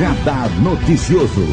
Radar Noticioso.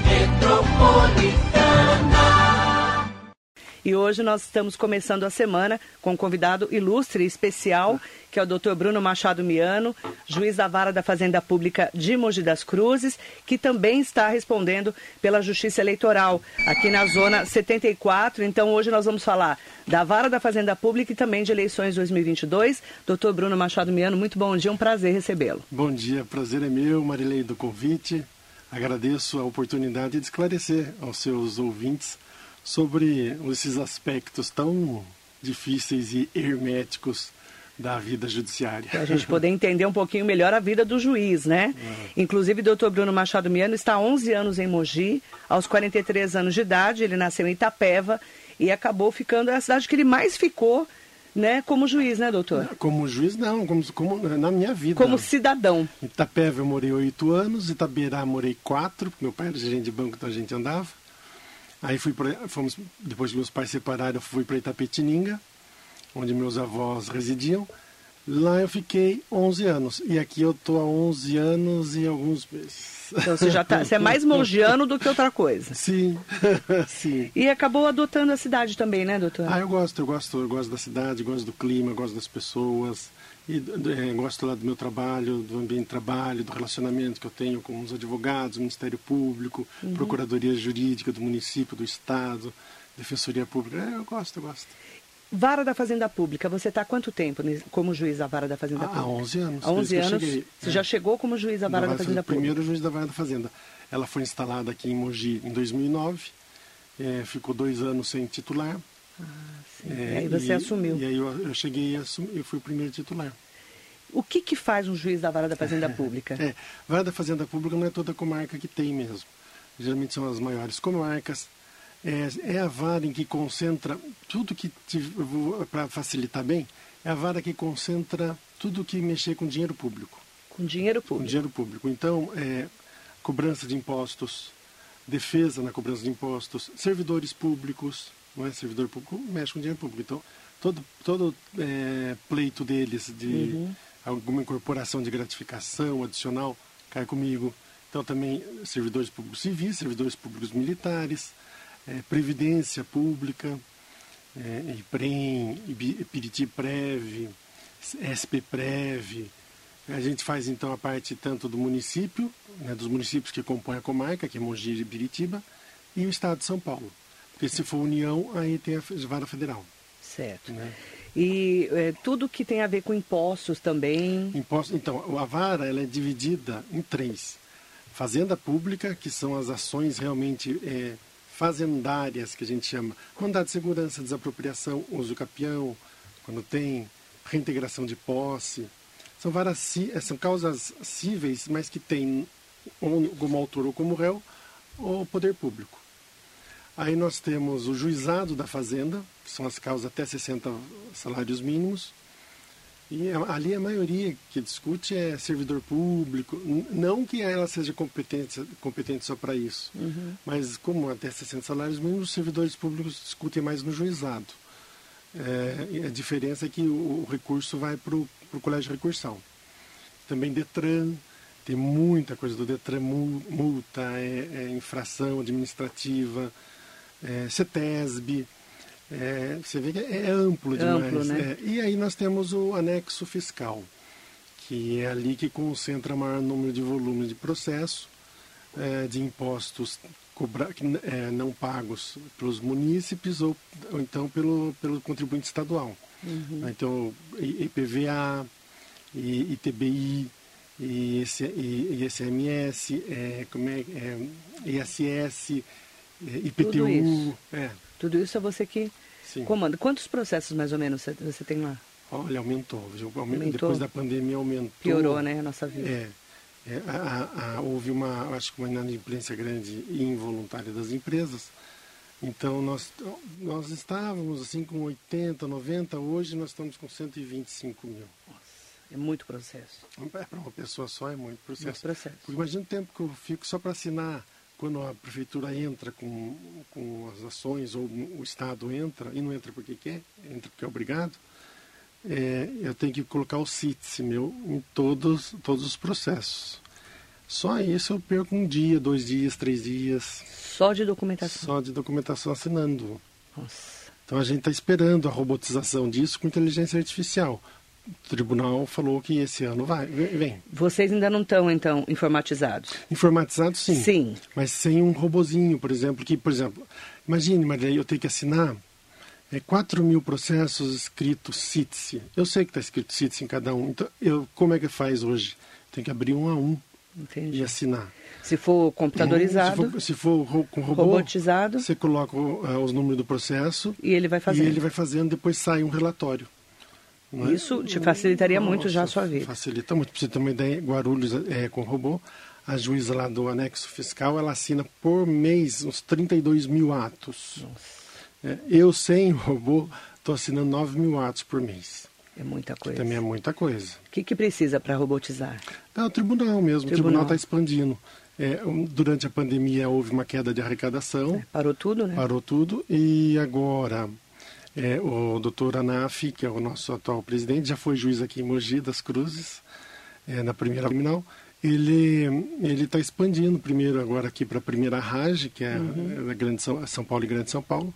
E hoje nós estamos começando a semana com um convidado ilustre e especial, que é o Dr. Bruno Machado Miano, juiz da Vara da Fazenda Pública de Mogi das Cruzes, que também está respondendo pela Justiça Eleitoral aqui na Zona 74. Então hoje nós vamos falar da Vara da Fazenda Pública e também de eleições 2022. Dr. Bruno Machado Miano, muito bom dia, um prazer recebê-lo. Bom dia, prazer é meu, Marilei, do convite. Agradeço a oportunidade de esclarecer aos seus ouvintes sobre esses aspectos tão difíceis e herméticos da vida judiciária. Para a gente poder entender um pouquinho melhor a vida do juiz, né? É. Inclusive, o doutor Bruno Machado Miano está há 11 anos em Mogi, aos 43 anos de idade, ele nasceu em Itapeva e acabou ficando, é a cidade que ele mais ficou né, como juiz, né, doutor? Como juiz, não, como, como na minha vida. Como cidadão. Em Itapeva eu morei oito anos, Itaberá morei quatro, meu pai era gerente de banco, então a gente andava. Aí fui pra, fomos, depois que meus pais separaram, eu fui para Itapetininga, onde meus avós residiam. Lá eu fiquei 11 anos. E aqui eu estou há 11 anos e alguns meses. Então você já tá, você é mais mongiano do que outra coisa. Sim, sim. E acabou adotando a cidade também, né, doutor? Ah, eu gosto, eu gosto, eu gosto da cidade, gosto do clima, gosto das pessoas. E é, gosto lá do meu trabalho, do ambiente de trabalho, do relacionamento que eu tenho com os advogados, Ministério Público, uhum. Procuradoria Jurídica do município, do Estado, Defensoria Pública. É, eu gosto, eu gosto. Vara da Fazenda Pública, você está há quanto tempo como juiz da Vara da Fazenda ah, Pública? Há 11 anos. Há 11 anos. Você é. já chegou como juiz da Vara da, da Fazenda Pública? Primeiro juiz da Vara da Fazenda. Ela foi instalada aqui em Mogi em 2009, é, ficou dois anos sem titular. Ah, sim. É, e aí você e, assumiu. E aí eu, eu cheguei e eu fui o primeiro titular. O que, que faz um juiz da vara da fazenda pública? É, vara da fazenda pública não é toda comarca que tem mesmo. Geralmente são as maiores comarcas. É, é a vara em que concentra tudo que, para facilitar bem, é a vara que concentra tudo que mexer com dinheiro público. Com dinheiro público? Com dinheiro público. Então, é, cobrança de impostos, defesa na cobrança de impostos, servidores públicos, não é servidor público, mexe com dinheiro público. Então, todo, todo é, pleito deles de uhum alguma incorporação de gratificação adicional cai comigo. Então também servidores públicos civis, servidores públicos militares, é, previdência pública, é, IPREM, SP Prev. A gente faz então a parte tanto do município, né, dos municípios que compõem a comarca, que é Mogi e Piritiba, e o estado de São Paulo. Porque se for União, aí tem a vara federal. Certo. Né? E é, tudo que tem a ver com impostos também. Impostos, então, a vara ela é dividida em três. Fazenda pública, que são as ações realmente é, fazendárias, que a gente chama. Mandado de segurança, desapropriação, uso capião, quando tem reintegração de posse. São, varas, é, são causas cíveis, mas que tem como autor ou como réu o poder público. Aí nós temos o juizado da fazenda, que são as causas até 60 salários mínimos. E ali a maioria que discute é servidor público, não que ela seja competente, competente só para isso, uhum. mas como até 60 salários mínimos, os servidores públicos discutem mais no juizado. É, a diferença é que o, o recurso vai para o colégio de recursão. Também Detran, tem muita coisa do Detran, multa, é, é infração administrativa, é, CETESB, é, você vê que é amplo demais. Amplo, né? é, e aí nós temos o anexo fiscal, que é ali que concentra o maior número de volumes de processo, é, de impostos cobra, é, não pagos pelos munícipes ou, ou, então pelo, pelo contribuinte estadual. Uhum. Então, IPVA, ITBI, ICMS, é, como é, é, ISS, IPTU. Tudo isso. É. Tudo isso é você que Sim. comanda. Quantos processos mais ou menos você tem lá? Olha, aumentou. aumentou. Depois da pandemia aumentou. Piorou, né, a nossa vida. É. é a, a, houve uma, acho que uma inadimplência grande e involuntária das empresas. Então nós, nós estávamos assim com 80, 90, hoje nós estamos com 125 mil. Nossa, é muito processo. É, para uma pessoa só é muito processo. Muito processo. Porque imagina o tempo que eu fico só para assinar quando a prefeitura entra com, com as ações, ou o Estado entra, e não entra porque quer, entra porque é obrigado, é, eu tenho que colocar o CITES meu em todos, todos os processos. Só isso eu perco um dia, dois dias, três dias. Só de documentação? Só de documentação assinando. Nossa. Então a gente está esperando a robotização disso com inteligência artificial. Tribunal falou que esse ano vai, vem. Vocês ainda não estão, então, informatizados? Informatizados, sim. Sim. Mas sem um robozinho, por exemplo, que, por exemplo, imagine, Maria, eu tenho que assinar é, 4 mil processos escritos CITSE. Eu sei que está escrito CITSE em cada um. Então, eu, como é que faz hoje? Tem que abrir um a um Entendi. e assinar. Se for computadorizado, Se for, se for com robô, robotizado, você coloca uh, os números do processo e ele vai e fazendo. ele vai fazendo, depois sai um relatório. É? Isso te facilitaria muito já a sua vida. Facilita muito. Para você ter uma ideia, Guarulhos é, com robô, a juíza lá do anexo fiscal, ela assina por mês uns 32 mil atos. É, eu, sem robô, estou assinando 9 mil atos por mês. É muita coisa. também é muita coisa. O que, que precisa para robotizar? É o tribunal mesmo, o Tribunal. tribunal está expandindo. É, durante a pandemia houve uma queda de arrecadação, Parou tudo, né? parou tudo, e agora é, o doutor Anaf, que é o nosso atual presidente, já foi juiz aqui em Mogi das Cruzes, é, na primeira criminal, ele ele está expandindo primeiro agora aqui para a primeira RAGE, que é Uhum. a Grande São, São Paulo e Grande São Paulo,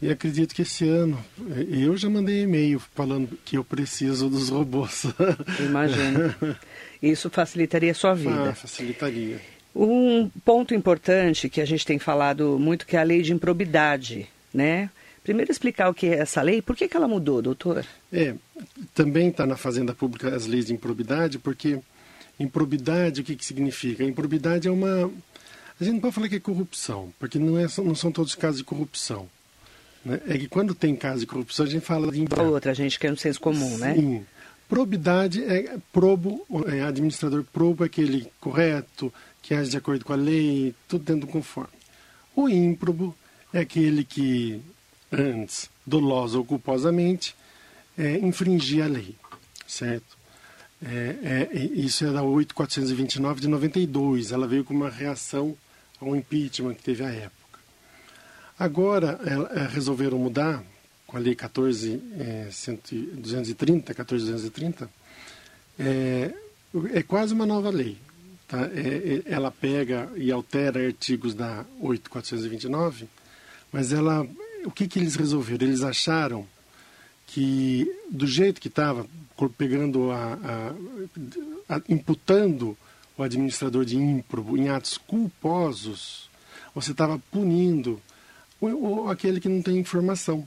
e acredito que esse ano, é, eu já mandei e-mail falando que eu preciso dos robôs. Eu Imagino. Isso facilitaria a sua vida. ah, facilitaria. Um ponto importante que a gente tem falado muito que é a lei de improbidade, né? Primeiro explicar o que é essa lei, por que, que ela mudou, doutor? É, também está na Fazenda Pública as leis de improbidade, porque improbidade, o que, que significa? Improbidade é uma. A gente não pode falar que é corrupção, porque não, é, não são todos casos de corrupção. né? É que quando tem caso de corrupção, a gente fala de improbidade. outra, a gente quer no senso comum, né? Sim. Probidade é probo, é administrador probo é aquele correto, que age de acordo com a lei, tudo dentro do conforme. O ímprobo é aquele que antes, dolosa ou culposamente, é, infringia a lei, certo? É, é, isso é da 8429 de 92, ela veio com uma reação ao impeachment que teve à época. Agora, ela- é, resolveram mudar com a Lei 14, é, 100 230, 14230, é, é quase uma nova lei. Tá? É, é, ela pega e altera artigos da 8429, mas ela, o que, que eles resolveram? Eles acharam que, do jeito que estava, pegando a, a- a- imputando o administrador de ímprobo em atos culposos, você estava punindo o, o- aquele que não tem informação.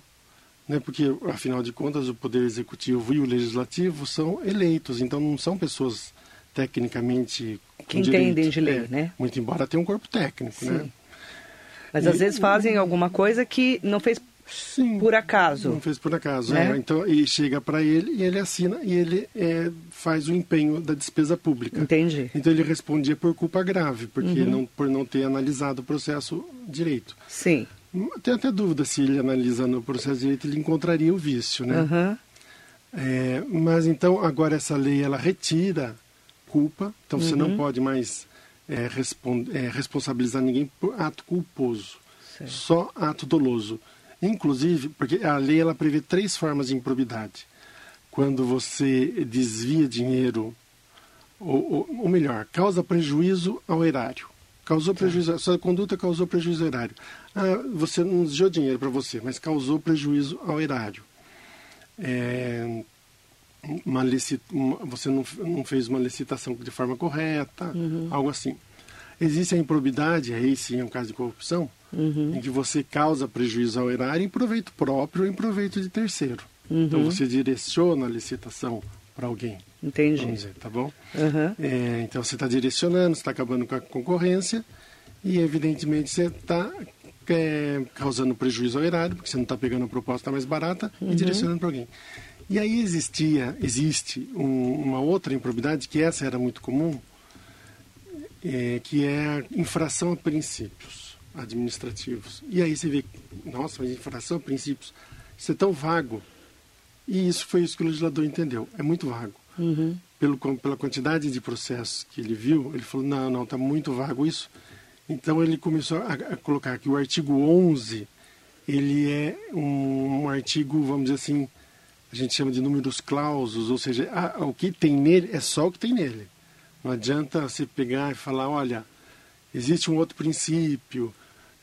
Né? Porque, afinal de contas, o Poder Executivo e o Legislativo são eleitos, então não são pessoas tecnicamente Que direito. entendem de lei, É, né? Muito embora tenha um corpo técnico, né? Mas às E- vezes fazem alguma coisa que não fez Sim. por acaso. Não fez por acaso, Né? é. Então, e chega para ele e ele assina e ele é, faz o empenho da despesa pública. Entendi. Então ele respondia por culpa grave, porque Uhum. não, por não ter analisado o processo direito. Sim. Tenho até dúvida se ele analisando o processo direito ele encontraria o vício, né? Aham. É, mas então agora essa lei ela retira culpa, então você Uhum. não pode mais é, respon- é, responsabilizar ninguém por ato culposo, Certo. só ato doloso. Inclusive, porque a lei ela prevê três formas de improbidade. Quando você desvia dinheiro, ou, ou, ou melhor, causa prejuízo ao erário. Causou prejuízo, a sua conduta causou prejuízo ao erário. Ah, você não desviou dinheiro para você, mas causou prejuízo ao erário. É, uma licit, uma- você não, não fez uma licitação de forma correta, algo assim. Existe a improbidade, aí sim é um caso de corrupção, em que você causa prejuízo ao erário em proveito próprio ou em proveito de terceiro. Então você direciona a licitação para alguém, Entendi. vamos dizer, tá bom? É, então você está direcionando, você está acabando com a concorrência e evidentemente você está causando prejuízo ao erário, porque você não está pegando a proposta mais barata e direcionando para alguém. E aí existia, existe um- uma outra improbidade, que essa era muito comum, é, que é a infração a princípios administrativos. E aí você vê, nossa, mas infração a princípios, isso é tão vago. E isso foi isso que o legislador entendeu, é muito vago Uhum. pelo, pela quantidade de processos que ele viu, ele falou, não, não, está muito vago isso. Então ele começou a, a colocar que o artigo 11, ele é um, um artigo, vamos dizer assim, a gente chama de números clausos, ou seja, a- o que tem nele é só o que tem nele. Não adianta você pegar e falar, olha, existe um outro princípio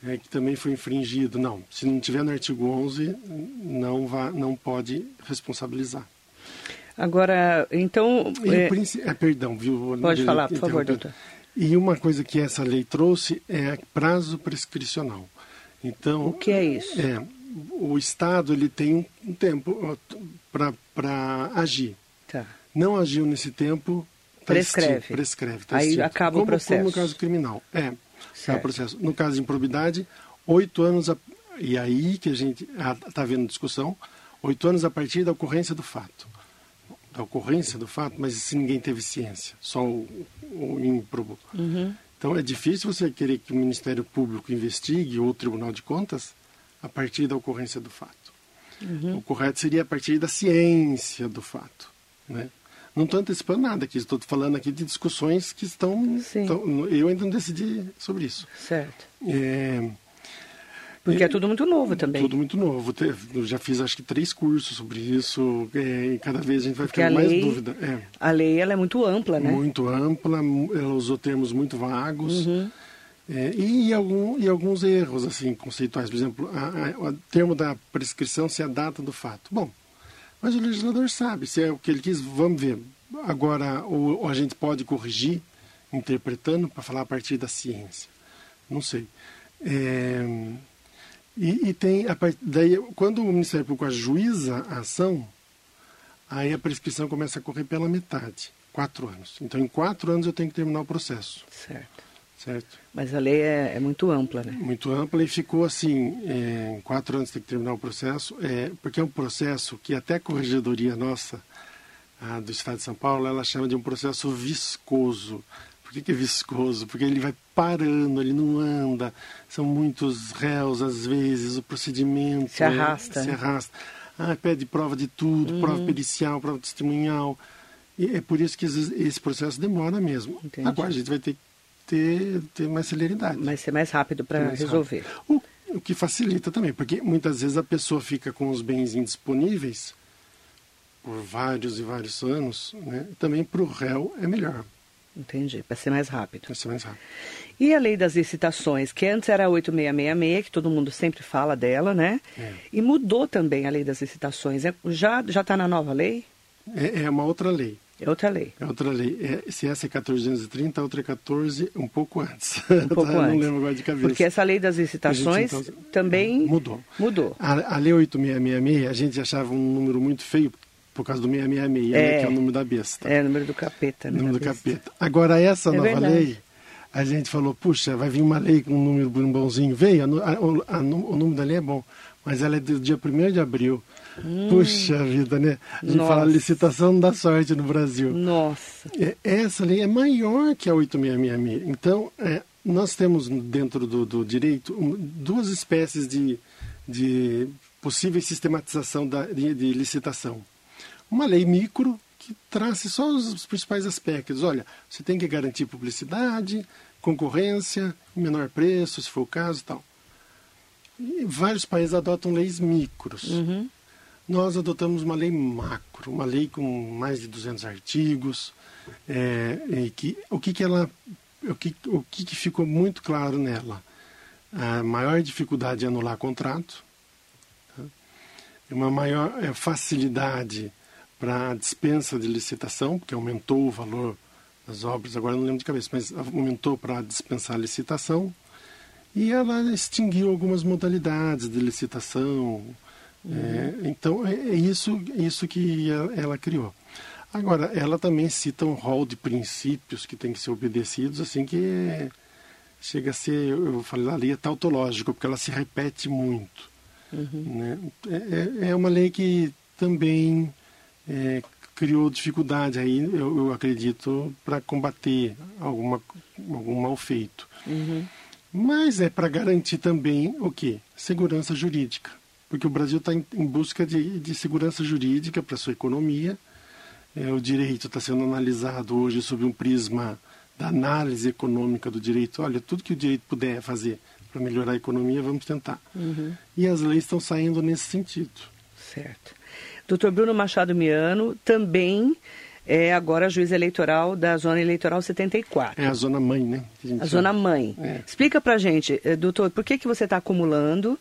é, que também foi infringido. Não, se não tiver no artigo 11, não, vá, não pode responsabilizar. Agora, então... É... É, perdão, viu? Pode falar, por favor, doutor. E uma coisa que essa lei trouxe é prazo prescricional. Então, o que é isso? É, o Estado ele tem um tempo para agir. Tá. Não agiu nesse tempo, tá prescreve. Extinto, prescreve. Tá Aí extinto. acaba como, o processo. Como no caso criminal. É, é o processo. No caso de improbidade, oito anos, a, e aí que a gente está vendo discussão, oito anos a partir da ocorrência do fato. Da ocorrência do fato, mas se ninguém teve ciência, só o, o ímprobo. Uhum. Então é difícil você querer que o Ministério Público investigue ou o Tribunal de Contas a partir da ocorrência do fato. Uhum. O correto seria a partir da ciência do fato. Né? Não estou antecipando nada aqui, estou falando aqui de discussões que estão, estão, Eu ainda não decidi sobre isso. Certo. É, porque é, tudo muito novo também. Tudo muito novo. Eu já fiz acho que três cursos sobre isso. É, e cada vez a gente vai ficando mais dúvida. É. A lei ela é muito ampla, né? Muito ampla, ela usou termos muito vagos. Uhum. É, e, algum, e alguns erros assim conceituais. Por exemplo, o termo da prescrição se é a data do fato. Bom, mas o legislador sabe, se é o que ele quis, vamos ver. Agora, ou, ou a gente pode corrigir, interpretando, para falar a partir da ciência. Não sei. É, e, e, tem, a daí, quando o Ministério Público ajuiza a ação, aí a prescrição começa a correr pela metade, quatro anos. Então, em quatro anos eu tenho que terminar o processo. Certo. Certo. Mas a lei é, é muito ampla, né? Muito ampla e ficou assim, é, em quatro anos tem que terminar o processo, é, porque é um processo que até a corregedoria nossa, a do Estado de São Paulo, ela chama de um processo viscoso que, que é viscoso? Porque ele vai parando, ele não anda. São muitos réus, às vezes, o procedimento. Se arrasta. É, se arrasta. Ah, pede prova de tudo, uhum. prova pericial, prova testemunhal. E é por isso que esse processo demora mesmo. Entendi. Agora a gente vai ter que ter, ter mais celeridade. Vai ser mais rápido para resolver. O, o que facilita também, porque muitas vezes a pessoa fica com os bens indisponíveis por vários e vários anos, né? também para o réu é melhor. Entendi, para ser mais rápido. Para ser mais rápido. E a lei das licitações, que antes era 8666, que todo mundo sempre fala dela, né? É. E mudou também a lei das licitações. É, já está na nova lei? É, é, uma outra lei. É outra lei. É outra lei. É, se essa é 1430, a outra é 14, um pouco antes. Um pouco Não antes. lembro agora de cabeça. Porque essa lei das licitações gente, então, também mudou. Mudou. A, a lei 8666, a gente achava um número muito feio, por causa do 666, é, que é o número da besta. É, o número do capeta. Né, número do capeta. Agora, essa é nova verdade. lei, a gente falou, puxa, vai vir uma lei com um número bonzinho. Veio, a, a, a, o número da lei é bom, mas ela é do dia 1 de abril. Hum. Puxa vida, né? A gente Nossa. fala licitação dá sorte no Brasil. Nossa. É, essa lei é maior que a 8666. Então, é, nós temos dentro do, do direito duas espécies de, de possível sistematização da, de, de licitação uma lei micro que trace só os principais aspectos. Olha, você tem que garantir publicidade, concorrência, menor preço, se for o caso e tal. E vários países adotam leis micros. Uhum. Nós adotamos uma lei macro, uma lei com mais de 200 artigos. É, e que, o que, que ela, o que, o que, que ficou muito claro nela? A maior dificuldade é anular contrato, tá? uma maior é, facilidade para a dispensa de licitação, porque aumentou o valor das obras, agora não lembro de cabeça, mas aumentou para dispensar a licitação, e ela extinguiu algumas modalidades de licitação. Uhum. É, então, é, é isso, isso que ela, ela, criou. Agora, ela também cita um rol de princípios que tem que ser obedecidos, assim que é, chega a ser, eu falei ali, é tautológico, porque ela se repete muito. Uhum. Né? É, é, é uma lei que também é, criou dificuldade aí, eu, eu acredito, para combater alguma, algum mal feito. Uhum. Mas é para garantir também o quê? Segurança jurídica. Porque o Brasil está em, em, busca de, de segurança jurídica para sua economia. É, o direito está sendo analisado hoje sob um prisma da análise econômica do direito. Olha, tudo que o direito puder fazer para melhorar a economia, vamos tentar. Uhum. E as leis estão saindo nesse sentido. Certo. Doutor Bruno Machado Miano também é agora juiz eleitoral da Zona Eleitoral 74. É a zona mãe, né? A, a zona mãe. É. Explica pra gente, eh, doutor, por que, que você está acumulando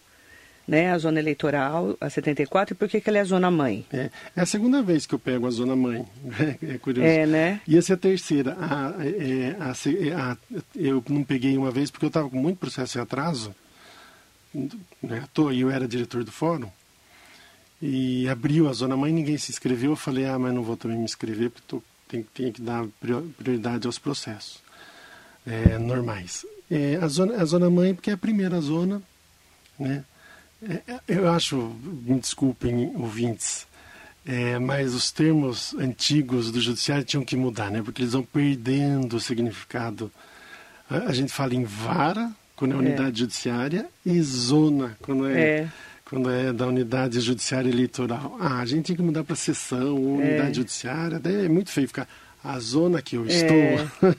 né, a zona eleitoral, a 74, e por que, que ela é a zona mãe? É, é a segunda vez que eu pego a zona mãe, é curioso. É, né? E essa é a terceira. A, é, a, a, a, eu não peguei uma vez porque eu estava com muito processo de atraso, né, tô, eu era diretor do fórum, e abriu a zona mãe, ninguém se inscreveu, eu falei, ah, mas não vou também me inscrever, porque tô, tem, tem que dar prioridade aos processos é, normais. É, a, zona, a zona mãe, porque é a primeira zona, né? É, eu acho, me desculpem, ouvintes, é, mas os termos antigos do judiciário tinham que mudar, né? Porque eles vão perdendo o significado. A, a gente fala em vara, quando é, é. unidade judiciária, e zona, quando é, é, quando é da unidade judiciária eleitoral. Ah, a gente tem que mudar para sessão, unidade é. judiciária, daí é muito feio ficar a zona que eu estou.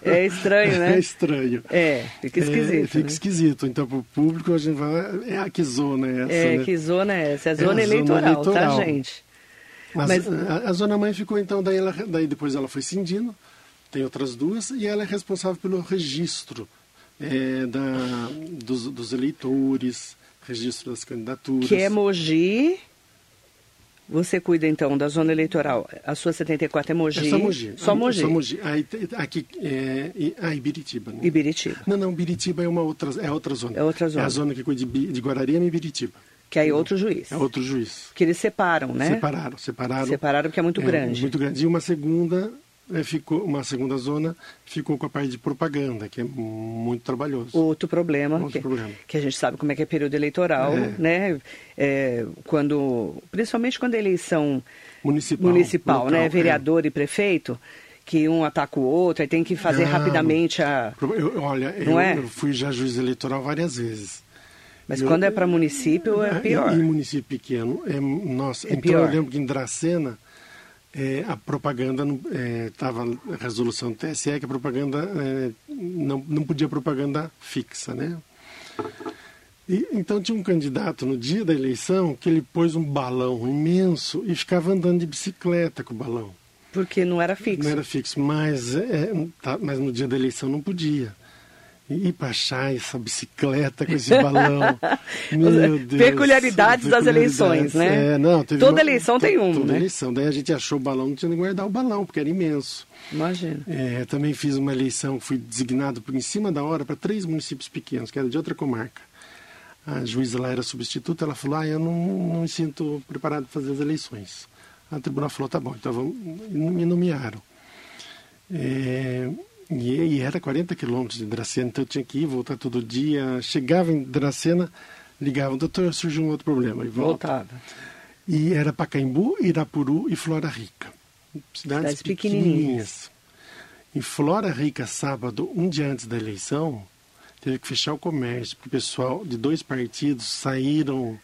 É, é estranho, né? é estranho. É, fica esquisito. É, fica né? esquisito. Então, para o público, a gente vai. É a que zona é essa? É, né? que zona é essa? É a zona, é a eleitoral, zona eleitoral, tá, gente? Mas, Mas... A, a, zona mãe ficou, então, daí, ela, daí depois ela foi cindindo, tem outras duas, e ela é responsável pelo registro é, da, dos, dos eleitores, registro das candidaturas. Que é Mogi. Você cuida então da zona eleitoral. A sua 74 é Mogi? É só Mogi. Só Mogi. Só Mogi. Aqui é ah, Ibiritiba. Né? Ibiritiba. Não, não, Ibiritiba é uma outra, é outra zona. É outra zona. É a zona que cuida de, de Guararema e Ibiritiba. Que aí é outro juiz. É outro juiz. Que eles separam, né? Separaram, separaram. Separaram porque é muito é, grande. Muito grande. E uma segunda é, ficou uma segunda zona ficou com a parte de propaganda que é muito trabalhoso outro problema, outro que, problema. que a gente sabe como é que é período eleitoral é. né é, quando principalmente quando a eleição municipal, municipal local, né vereador é. e prefeito que um ataca o outro aí tem que fazer rapidamente a eu, olha eu, é? eu, fui já juiz eleitoral várias vezes mas eu, quando é para município é pior em, município pequeno é nossa é então pior. eu lembro que em Dracena é, a propaganda estava é, a resolução do TSE que a propaganda é, não, não podia propaganda fixa, né? E, então tinha um candidato no dia da eleição que ele pôs um balão imenso e ficava andando de bicicleta com o balão. Porque não era fixo. Não era fixo, mas, é, tá, mas no dia da eleição não podia para achar essa bicicleta com esse balão. Meu Deus. Peculiaridades das eleições, né? É, não, toda uma, eleição tem um, toda né? eleição. Daí a gente achou o balão, não tinha que guardar o balão, porque era imenso. Imagina. É, também fiz uma eleição, fui designado por em cima da hora para três municípios pequenos, que era de outra comarca. A juíza lá era substituta, ela falou, ah, eu não, não me sinto preparado para fazer as eleições. A tribunal falou, tá bom, então vamos, me nomearam. É, e, era 40 quilômetros de Dracena, então eu tinha que ir, voltar todo dia. Chegava em Dracena, ligava, doutor, surgiu um outro problema. E volta. Voltava. E era Pacaembu, Irapuru e Flora Rica. Cidades, Cidades pequenininhas. pequenininhas. Em Flora Rica, sábado, um dia antes da eleição, teve que fechar o comércio, porque o pessoal de dois partidos saíram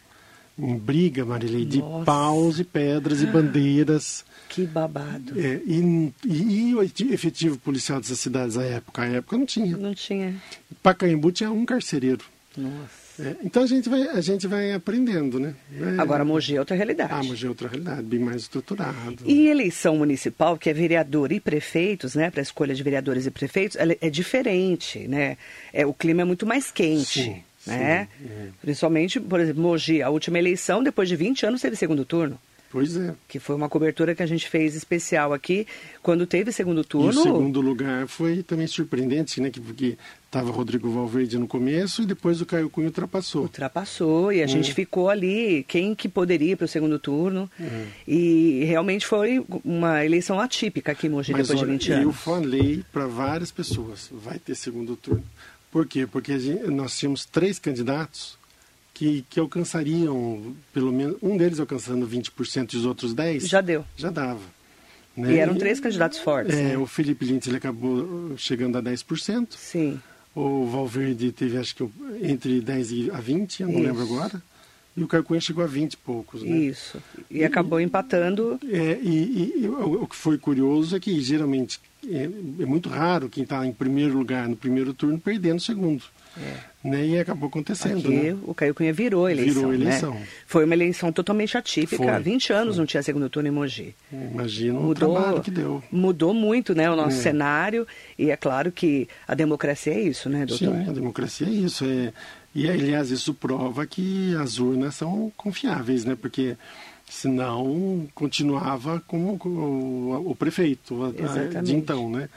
em briga, Marilei, de Nossa. paus e pedras e bandeiras. Que babado. É, e, e, e, o efetivo policial dessas cidades à época? À época não tinha. Não tinha. Pacaembu tinha um carcereiro. Nossa. É, então a gente, vai, a gente vai aprendendo, né? É, Agora, Mogi é outra realidade. Ah, Mogi é outra realidade, bem mais estruturado. E eleição municipal, que é vereador e prefeitos, né? Para a escolha de vereadores e prefeitos, é diferente, né? É, o clima é muito mais quente. Sim né? É. Principalmente, por exemplo, Mogi, a última eleição, depois de 20 anos, teve segundo turno. Pois é. Que foi uma cobertura que a gente fez especial aqui, quando teve segundo turno. E o segundo lugar foi também surpreendente, né? Porque estava Rodrigo Valverde no começo e depois o Caio Cunha ultrapassou. Ultrapassou e a é. gente ficou ali, quem que poderia para o segundo turno. É. E realmente foi uma eleição atípica aqui em Mogi, Mas, depois olha, de 20 anos. Eu falei para várias pessoas, vai ter segundo turno. Por quê? Porque gente, nós tínhamos três candidatos que, que alcançariam, pelo menos, um deles alcançando 20% e os outros 10%. Já deu. Já dava. Né? E eram três candidatos fortes. É, né? o Felipe Lintz ele acabou chegando a 10%. Sim. O Valverde teve, acho que, entre 10% a 20%, eu não Isso. lembro agora. E o Caio Cunha chegou a 20 e poucos, né? Isso. E, e acabou empatando. É, e, e, e, o que foi curioso é que, geralmente, é, é muito raro quem está em primeiro lugar no primeiro turno perder no segundo. É. Né? E acabou acontecendo. Aqui, né? o Caio Cunha virou a eleição. Virou eleição. Né? Foi uma eleição totalmente atípica. Foi, 20 anos foi. não tinha segundo turno em Mogi. Imagina mudou, o trabalho que deu. Mudou muito né, o nosso é. cenário. E é claro que a democracia é isso, né, doutor? Sim, a democracia é isso. É... E, aliás, isso prova que as urnas são confiáveis, né? Porque senão continuava com, o, o prefeito Exatamente. de então, né?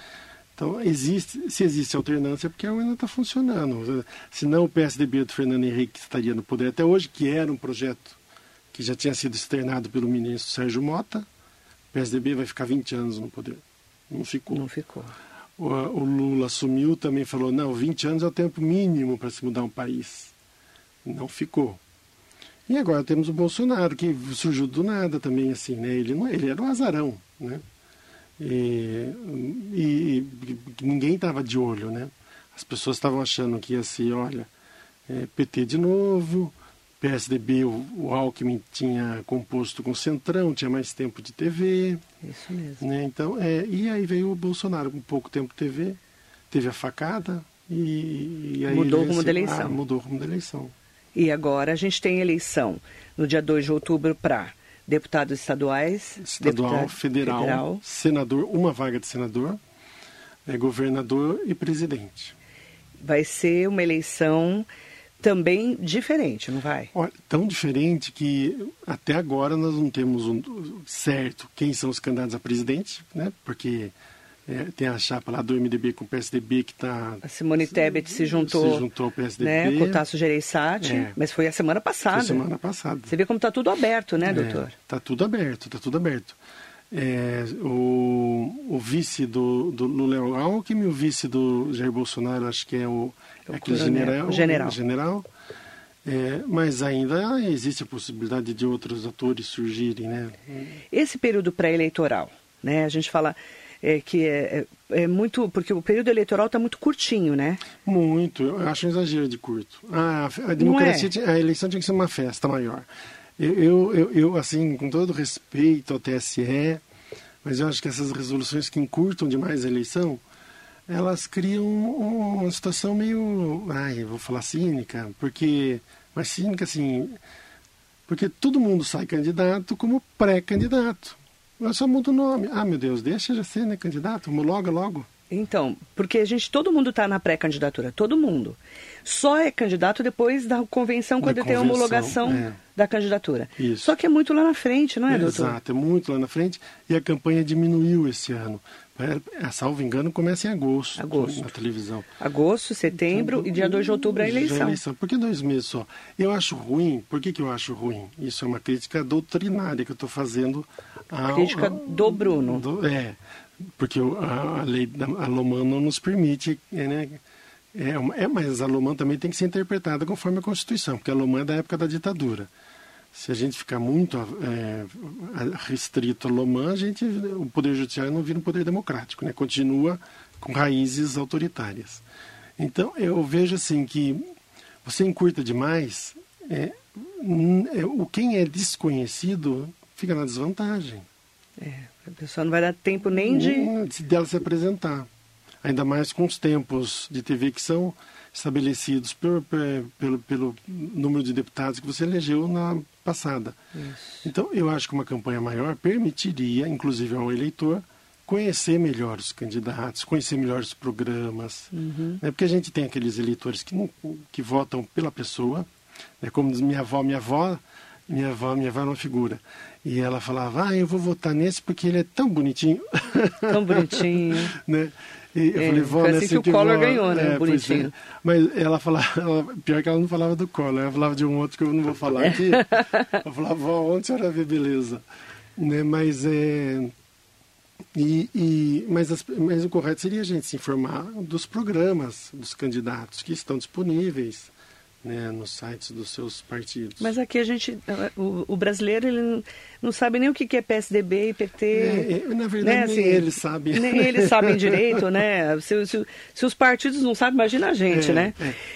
Então, existe, se existe alternância, é porque a urna está funcionando. Senão o PSDB do Fernando Henrique estaria no poder até hoje, que era um projeto que já tinha sido externado pelo ministro Sérgio Mota. O PSDB vai ficar 20 anos no poder. Não ficou. Não ficou. O, o Lula assumiu, também falou, não, 20 anos é o tempo mínimo para se mudar um país. Não ficou. E agora temos o Bolsonaro, que surgiu do nada também, assim, né? Ele, não, ele era um azarão, né? E, e, e ninguém estava de olho, né? As pessoas estavam achando que ia ser, olha, é, PT de novo, PSDB, o, o, Alckmin tinha composto com o Centrão, tinha mais tempo de TV. Isso mesmo. Né? Então, é, e aí veio o Bolsonaro com pouco tempo de TV, teve a facada e, e aí mudou o rumo da eleição. Ah, mudou o rumo da eleição. E agora a gente tem eleição no dia 2 de outubro para deputados estaduais, estadual, deputado federal, federal, senador, uma vaga de senador, é, governador e presidente. Vai ser uma eleição também diferente, não vai? Olha, tão diferente que até agora nós não temos um certo quem são os candidatos a presidente, né? Porque é, tem a chapa lá do MDB com o PSDB que está. A Simone Tebet se juntou, se juntou ao PSDB. Né, com o Tasso Gereissati, é. mas foi a semana passada. Foi semana passada. Você vê como está tudo aberto, né, é, doutor? Está tudo aberto, está tudo aberto. É, o, o vice do, do Lula Alckmin, o vice do Jair Bolsonaro, acho que é o, é aquele general. General. general. É, mas ainda existe a possibilidade de outros atores surgirem, né? Esse período pré-eleitoral, né? A gente fala é, que é, é, é, muito. Porque o período eleitoral está muito curtinho, né? Muito, eu acho um exagero de curto. Ah, a democracia, é? a eleição tinha que ser uma festa maior. Eu, eu, eu, assim, com todo respeito ao TSE, mas eu acho que essas resoluções que encurtam demais a eleição, elas criam uma situação meio, ai, vou falar cínica, porque, mas cínica assim, porque todo mundo sai candidato como pré-candidato. Eu só mudo o nome. Ah, meu Deus, deixa já ser, né, candidato? Homologa logo. Então, porque a gente, todo mundo está na pré-candidatura, todo mundo. Só é candidato depois da convenção, quando da tem a homologação é. Da candidatura. Isso. Só que é muito lá na frente, não é, é doutor? Exato, é muito lá na frente. E a campanha diminuiu esse ano. É, salvo engano, começa em agosto, agosto. na televisão. Agosto, setembro então, e dia 2 de outubro a eleição. A eleição. Por que dois meses só? Eu acho ruim. Por que, que eu acho ruim? Isso é uma crítica doutrinária que eu estou fazendo. Ao, crítica do Bruno. Do, é, porque a, a lei da a Loman não nos permite, é, né? É, é, mas a Loman também tem que ser interpretada conforme a Constituição, porque a Loman é da época da ditadura. Se a gente ficar muito é, restrito a Loman, a gente, o Poder Judiciário não vira um poder democrático, né? continua com raízes autoritárias. Então, eu vejo assim que você encurta demais, é, é, o quem é desconhecido fica na desvantagem. É, a pessoa não vai dar tempo nem de... de dela se apresentar. Ainda mais com os tempos de TV que são estabelecidos pelo, pelo, pelo número de deputados que você elegeu na passada. Isso. Então, eu acho que uma campanha maior permitiria, inclusive ao eleitor, conhecer melhor os candidatos, conhecer melhor os programas. Uhum. Né? Porque a gente tem aqueles eleitores que, não, que votam pela pessoa, né? como diz minha avó, minha avó, minha avó, minha avó é uma figura. E ela falava, ah, eu vou votar nesse porque ele é tão bonitinho. Tão bonitinho. né? E eu é, falei, vó, né, assim que o Collor ganhou, né? É, é. bonitinho. É. Mas ela falava, ela, pior que ela não falava do Collor, ela falava de um outro que eu não vou falar aqui. eu falava, vó, onde a senhora vê beleza? Né? Mas é. E, e, mas, as, mas o correto seria a gente se informar dos programas dos candidatos que estão disponíveis né, nos sites dos seus partidos. Mas aqui a gente, o, o brasileiro ele não sabe nem o que é PSDB e PT. É, é, na verdade, né, nem assim, eles sabem. Nem eles sabem direito, né? Se, se, se, os partidos não sabem, imagina a gente, é, né?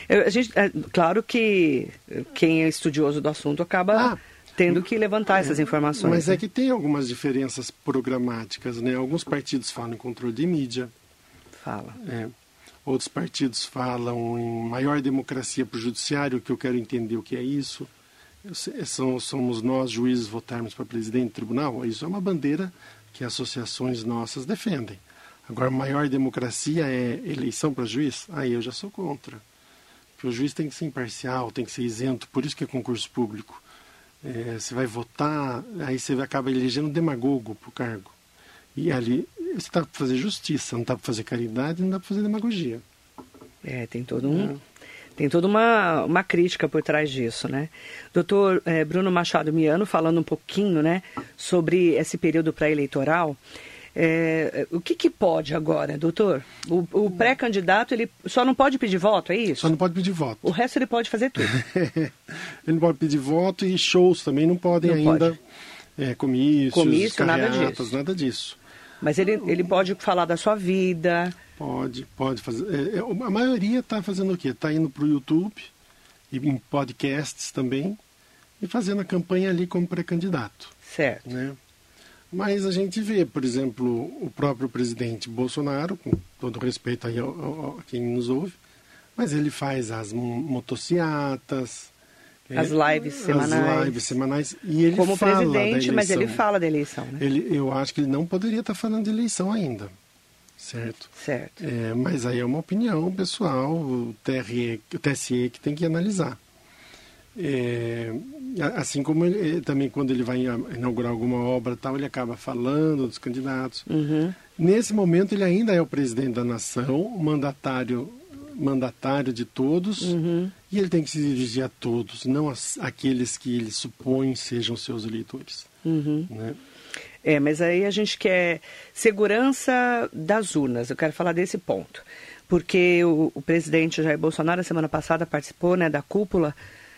É. A gente, é, claro que quem é estudioso do assunto acaba... Ah, tendo que levantar essas informações. Mas é né? é que tem algumas diferenças programáticas, né? Alguns partidos falam em controle de mídia. Fala. É. Outros partidos falam em maior democracia para o judiciário, que eu quero entender o que é isso. São, somos nós, juízes, votarmos para presidente do tribunal? Isso é uma bandeira que associações nossas defendem. Agora, maior democracia é eleição para juiz? Aí eu já sou contra. Porque o juiz tem que ser imparcial, tem que ser isento, por isso que é concurso público. É, você vai votar, aí você acaba elegendo demagogo para o cargo. E ali está para fazer justiça, não está para fazer caridade, não dá para fazer demagogia. É, tem todo um. É. Tem toda uma, uma crítica por trás disso, né? Doutor é, Bruno Machado Miano, falando um pouquinho, né, sobre esse período pré-eleitoral, é, o que, que, pode agora, doutor? O, o pré-candidato ele só não pode pedir voto, é isso? Só não pode pedir voto. O resto ele pode fazer tudo. ele não pode pedir voto e shows também não podem não ainda. Pode. É, comícios, Comício, nada disso. nada disso. Mas ele, ele pode falar da sua vida. Pode, pode fazer. É, é a maioria está fazendo o quê? Está indo para o YouTube e em podcasts também e fazendo a campanha ali como pré-candidato. Certo. Né? Mas a gente vê, por exemplo, o próprio presidente Bolsonaro, com todo respeito aí a quem nos ouve, mas ele faz as motociatas, as lives semanais. As lives semanais. E ele Como fala presidente, mas ele fala da eleição, né? Ele, eu acho que ele não poderia estar falando de eleição ainda. Certo? Certo. É, mas aí é uma opinião pessoal, o, TRE, o TSE que tem que analisar. É, assim como ele, também quando ele vai inaugurar alguma obra tal, ele acaba falando dos candidatos. Uhum. Nesse momento ele ainda é o presidente da nação, mandatário mandatário de todos uhum. E ele tem que se dirigir a todos, não aqueles que ele supõe sejam seus eleitores. Uhum. Né? É, mas aí a gente quer segurança das urnas. Eu quero falar desse ponto, porque o, o presidente Jair Bolsonaro, semana passada, participou né, da cúpula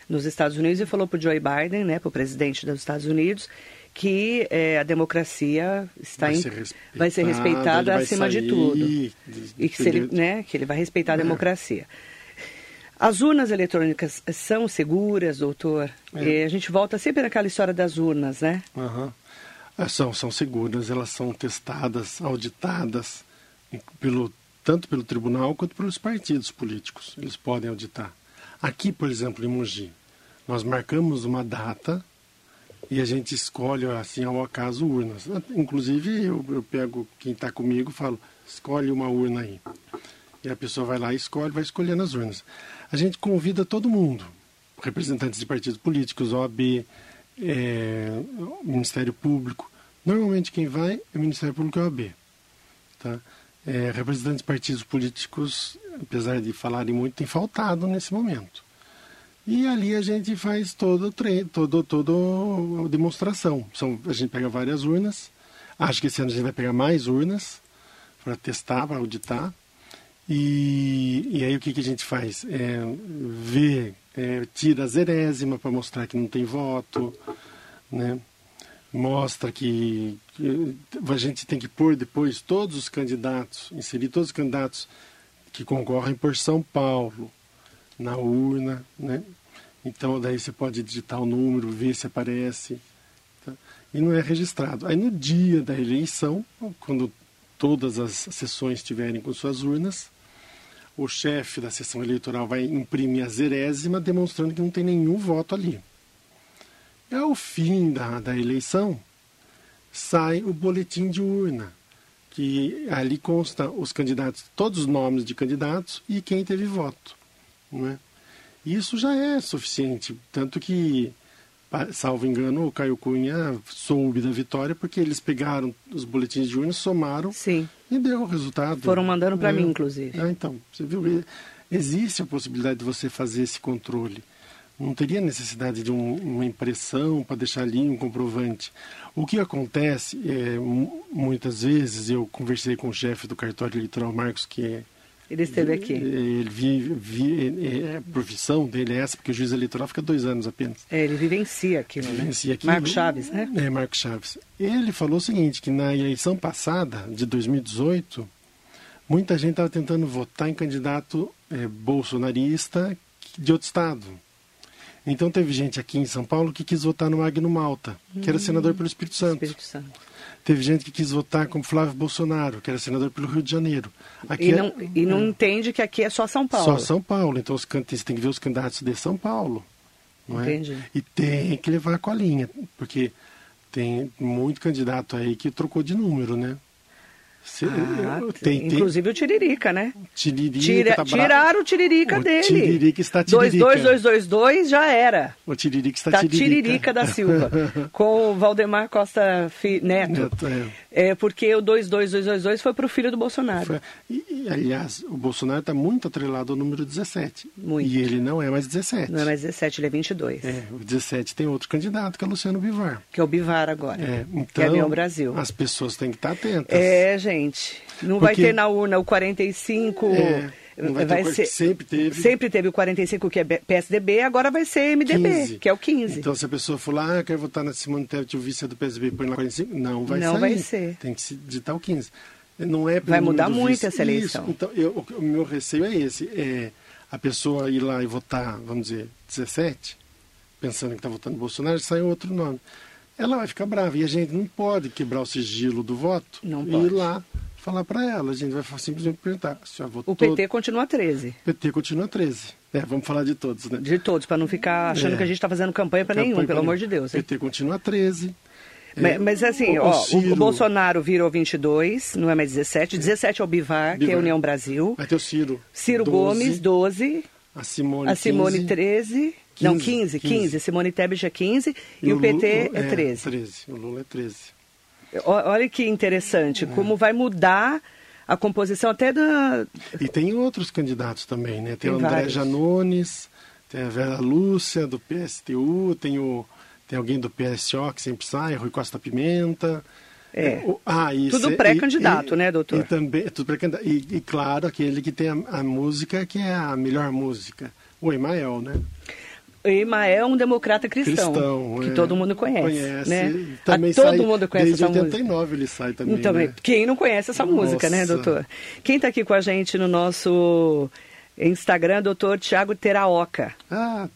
nos Estados Unidos e falou para o Joe Biden, né, para o presidente dos Estados Unidos, que é, a democracia está vai, em, ser vai ser respeitada acima de tudo de, e que, ele, né, que ele vai respeitar a é. democracia. As urnas eletrônicas são seguras, doutor? É. a gente volta sempre naquela história das urnas, né? Uhum. São, são seguras, elas são testadas, auditadas, pelo, tanto pelo tribunal quanto pelos partidos políticos. Eles podem auditar. Aqui, por exemplo, em Mogi, nós marcamos uma data e a gente escolhe, assim, ao acaso, urnas. Inclusive, eu, eu pego quem está comigo falo, escolhe uma urna aí. E a pessoa vai lá e escolhe, vai escolhendo as urnas. A gente convida todo mundo, representantes de partidos políticos, OAB, é, Ministério Público. Normalmente quem vai é o Ministério Público e OAB. Tá? É, representantes de partidos políticos, apesar de falarem muito, tem faltado nesse momento. E ali a gente faz todo treino, todo, todo a demonstração. São, a gente pega várias urnas. Acho que esse ano a gente vai pegar mais urnas para testar, para auditar. E, e aí o que, que a gente faz? É, vê, é, tira a zerésima para mostrar que não tem voto, né? mostra que, que, a gente tem que pôr depois todos os candidatos, inserir todos os candidatos que concorrem por São Paulo, na urna, né? Então daí você pode digitar o número, ver se aparece. Tá? E não é registrado. Aí no dia da eleição, quando todas as sessões estiverem com suas urnas, o chefe da sessão eleitoral vai imprimir a zerésima, demonstrando que não tem nenhum voto ali. E ao fim da, da eleição, sai o boletim de urna, que ali consta os candidatos, todos os nomes de candidatos e quem teve voto. Né? Isso já é suficiente, tanto que, salvo engano, o Caio Cunha soube da vitória porque eles pegaram os boletins de urna, somaram Sim. e deu o resultado. Foram mandando para é. mim, inclusive. É, então, você viu, existe a possibilidade de você fazer esse controle. Não teria necessidade de um, uma impressão para deixar ali um comprovante. O que acontece, é, muitas vezes, eu conversei com o chefe do cartório eleitoral, Marcos, que é ele esteve aqui. Ele vive, vive é, a profissão dele é essa, porque o juiz eleitoral fica dois anos apenas. É, ele vivencia aquilo, né? Vivencia aquilo. Marcos Chaves, né? É, Marcos Chaves. Ele falou o seguinte, que na eleição passada, de 2018, muita gente estava tentando votar em candidato é, bolsonarista de outro estado. Então teve gente aqui em São Paulo que quis votar no Magno Malta, que era senador pelo Espírito Santo. Espírito Santo. Teve gente que quis votar como Flávio Bolsonaro, que era senador pelo Rio de Janeiro. Aqui E é- não, e não entende que aqui é só São Paulo. Só São Paulo. Então os can- você tem que ver os candidatos de São Paulo. Não é? Entendi. E tem que levar a colinha, porque tem muito candidato aí que trocou de número, né? Ah, tem, tem inclusive o Tiririca, né? Tiririca, Tira, tá tiraram o Tiririca O dele. Tiririca está tiririca. 22222 já era. O Tiririca está Tá tiririca. Tiririca da Silva. com o Valdemar Costa Neto. É. É porque o 22222 foi pro filho do Bolsonaro. Foi- E, aliás, o Bolsonaro está muito atrelado ao número 17. Muito. E ele não é mais 17. Não é mais 17, ele é 22. É, o 17 tem outro candidato, que é o Luciano Bivar. Que é o Bivar agora. É, então, que é União Brasil. as pessoas têm que estar atentas. É, gente. Não vai Porque- ter na urna o 45. É, não vai o ser, sempre teve. Sempre teve o 45, que é PSDB, agora vai ser MDB, 15. que é o 15. Então, se a pessoa for lá, ah, quero votar na Simone Tebet, o vice é do PSB, põe lá 45, não vai Não sair. vai ser. Tem que se digitar o 15. Não é Vai mudar muito vice. essa eleição. Isso. Então, eu- o, o meu receio é esse, é a pessoa ir lá e votar, vamos dizer, 17, pensando que está votando Bolsonaro, sai outro nome. Ela vai ficar brava e a gente não pode quebrar o sigilo do voto Não e pode. ir lá falar para ela. A gente vai simplesmente perguntar. Senhora votou? O PT continua 13. PT continua 13. É, vamos falar de todos, né? De todos, para não ficar achando É. que a gente está fazendo campanha para nenhum, pelo pra amor de Deus. hein? PT continua 13. Mas, É, mas assim, o- o ó, o- o, Ciro- Bolsonaro virou 22, não é mais 17. 17 é o Bivar, que é a Bivar. União Brasil. Vai ter o Ciro. Ciro 12, Gomes, 12. A Simone. A Simone, 15, 13. Não, 15, 15. 15. Simone Tebet é 15. E, o Lula- PT é 13. 13. O Lula é 13. Ó- Olha que interessante, como vai mudar a composição até da. E tem outros candidatos também, né? Tem, Tem o André vários. Janones, tem a Vera Lúcia, do PSTU, tem, o, tem alguém do PSO que sempre sai, Rui Costa Pimenta. É. O- ah, e Tudo pré-candidato, e- né, doutor? E também, é tudo pré-candidato. E, e, claro, aquele que tem a, a música que é a melhor música, o Emael, né? Emael é um democrata cristão, Cristão. que é. todo mundo conhece. Conhece. Né? Também A- todo sai, mundo conhece desde essa música. 89 ele sai também. Então, né? quem não conhece essa música, né, Nossa. doutor? Quem está aqui com a gente no nosso Instagram, doutor Tiago Teraoca. Ah,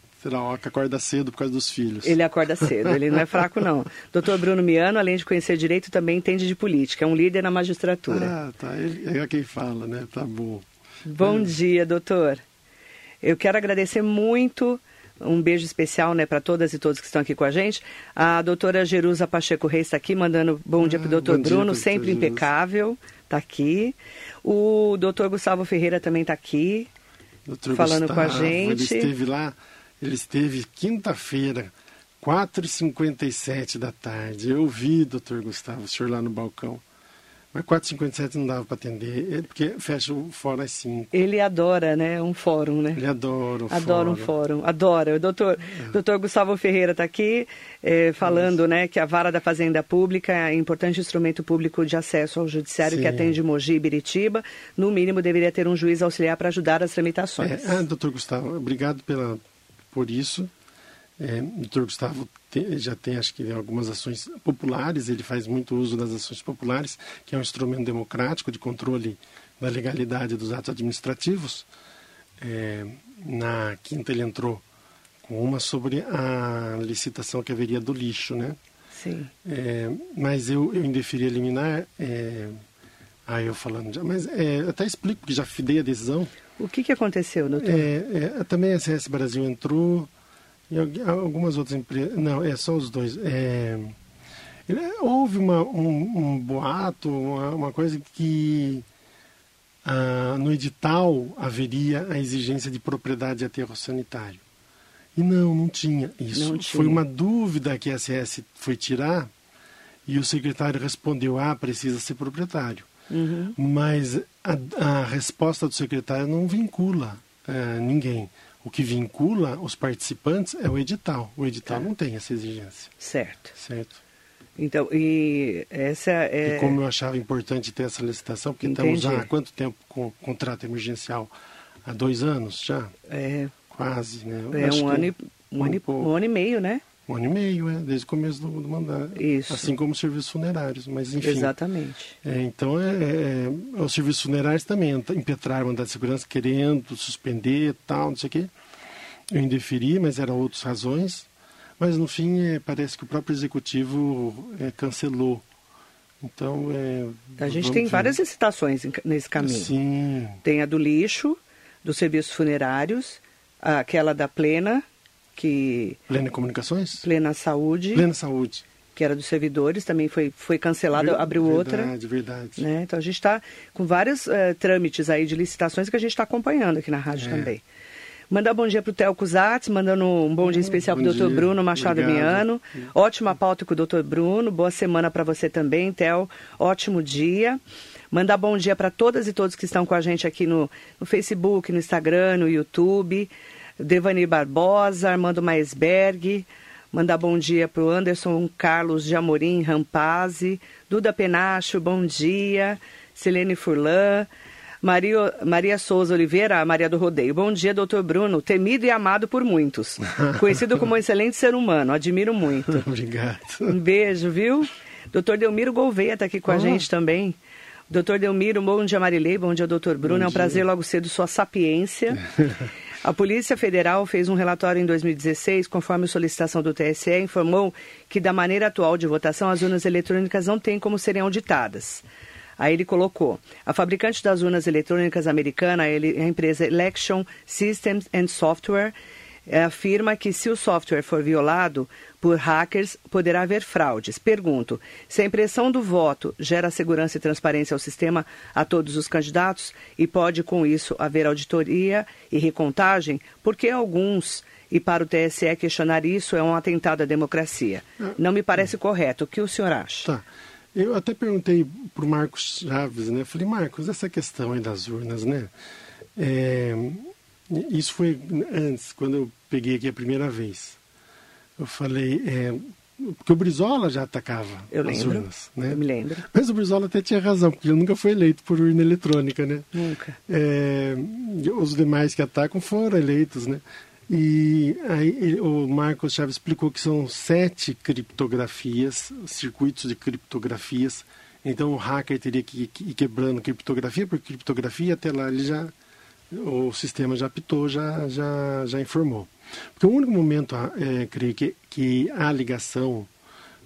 que acorda cedo por causa dos filhos. Ele acorda cedo, ele não é fraco, não. Doutor Bruno Miano, além de conhecer direito, também entende de política, é um líder na magistratura. Ah, tá. Ele, é quem fala, né? Tá bom. Bom dia, doutor. Eu quero agradecer muito, um beijo especial né, para todas e todos que estão aqui com a gente. A doutora Jerusa Pacheco Reis está aqui, mandando bom dia para o Ah, doutor dia, Bruno, doutora sempre impecável, está aqui. O doutor Gustavo Ferreira também está aqui. Doutor Falando com a Gustavo, Ele gente. esteve lá, ele esteve quinta-feira, 4h57 da tarde. Eu vi, doutor Gustavo, o senhor lá no balcão. Mas 4h57 não dava para atender, porque fecha o fórum às 5. Ele adora, né, um fórum, né? Ele adora o Adora um fórum, adora. O doutor, doutor Gustavo Ferreira está aqui eh, falando né, que a vara da Fazenda Pública é um importante instrumento público de acesso ao judiciário que Sim. atende Mogi e Biritiba. No mínimo, deveria ter um juiz auxiliar para ajudar as tramitações. É, ah, doutor Gustavo, obrigado pela, por isso. É, o doutor Gustavo te- já tem, acho que, algumas ações populares, ele faz muito uso das ações populares, que é um instrumento democrático de controle da legalidade dos atos administrativos. É, na quinta ele entrou com uma sobre a licitação que haveria do lixo, né? Sim. É, mas eu, eu indeferia liminar, é, aí eu falando já, mas é, até explico, porque já dei a decisão, O que, que aconteceu, doutor? é, é, também a CS Brasil entrou e algu- algumas outras empresas. Não, é só os dois. É, houve uma, um, um boato, uma, uma coisa que ah, no edital haveria a exigência de propriedade de aterro sanitário. E não, não tinha isso. Não Foi tinha. uma dúvida que a CS foi tirar e o secretário respondeu: ah, precisa ser proprietário. Uhum. Mas a, a resposta do secretário não vincula eh, ninguém. O que vincula os participantes é o edital. O edital Tá. não tem essa exigência, Certo. certo? Então, e essa é. E como eu achava importante ter essa licitação, porque Entendi. estamos há quanto tempo com contrato emergencial? Há dois anos já? É, Quase, né? Eu é um, que ano e, um, ano e, um ano e meio, né? Um ano e meio, é, desde o começo do, do mandato. Isso. Assim como os serviços funerários, mas enfim. Exatamente. É, então, é, é, os serviços funerários também impetraram o mandato de segurança querendo suspender tal, não sei o quê. eu indeferi, mas eram outras razões. Mas no fim é, parece que o próprio executivo é, cancelou. Então é, a gente tem ver. várias licitações nesse caminho. Sim. Tem a do lixo, dos serviços funerários, aquela da Plena, que Plena Comunicações, Plena Saúde, Plena Saúde, que era dos servidores, também foi foi cancelada, Ver, abriu verdade, outra. Verdade, verdade. Né? Então a gente está com vários uh, trâmites aí de licitações que a gente está acompanhando aqui na rádio é. também. Mandar bom dia para o Theo Cusatz, mandando um bom dia especial para o doutor Bruno Machado Obrigado. Miano. Ótima pauta com o doutor Bruno. Boa semana para você também, Theo. Ótimo dia. Mandar bom dia para todas e todos que estão com a gente aqui no, no Facebook, no Instagram, no YouTube. Devani Barbosa, Armando Maisberg. Mandar bom dia para o Anderson Carlos de Amorim Rampazzi. Duda Penacho, bom dia. Selene Furlan. Maria, Maria Souza Oliveira, Maria do Rodeio. Bom dia, doutor Bruno. Temido e amado por muitos. Conhecido como um excelente ser humano. Admiro muito. Obrigado. Um beijo, viu? Doutor Delmiro Gouveia está aqui com a gente também. Doutor Delmiro, bom dia, Marilei. Bom dia, doutor Bruno. Bom é um dia. prazer logo cedo sua sapiência. A Polícia Federal fez um relatório em 2016, conforme solicitação do TSE, informou que, da maneira atual de votação, as urnas eletrônicas não têm como serem auditadas. Aí ele colocou: a fabricante das urnas eletrônicas americana, a empresa Election Systems and Software, eh, afirma que se o software for violado por hackers, poderá haver fraudes. Pergunto: se a impressão do voto gera segurança e transparência ao sistema a todos os candidatos e pode, com isso, haver auditoria e recontagem, por que alguns e para o TSE questionar isso é um atentado à democracia? Não me parece correto. O que o senhor acha? Tá. Eu até perguntei para o Marcos Chaves, né? Falei, Marcos, essa questão aí das urnas, né? É, isso foi antes, quando eu peguei aqui a primeira vez. Eu falei, é, porque o Brizola já atacava eu as lembro, urnas, né? Eu me lembro. Mas o Brizola até tinha razão, porque ele nunca foi eleito por urna eletrônica, né? Nunca. É, os demais que atacam foram eleitos, né? E aí o Marcos Chaves explicou que são sete criptografias, circuitos de criptografias. Então o hacker teria que ir quebrando criptografia por criptografia, até lá ele já o sistema já apitou, já, já, já informou. Porque o único momento, é, creio que, que há ligação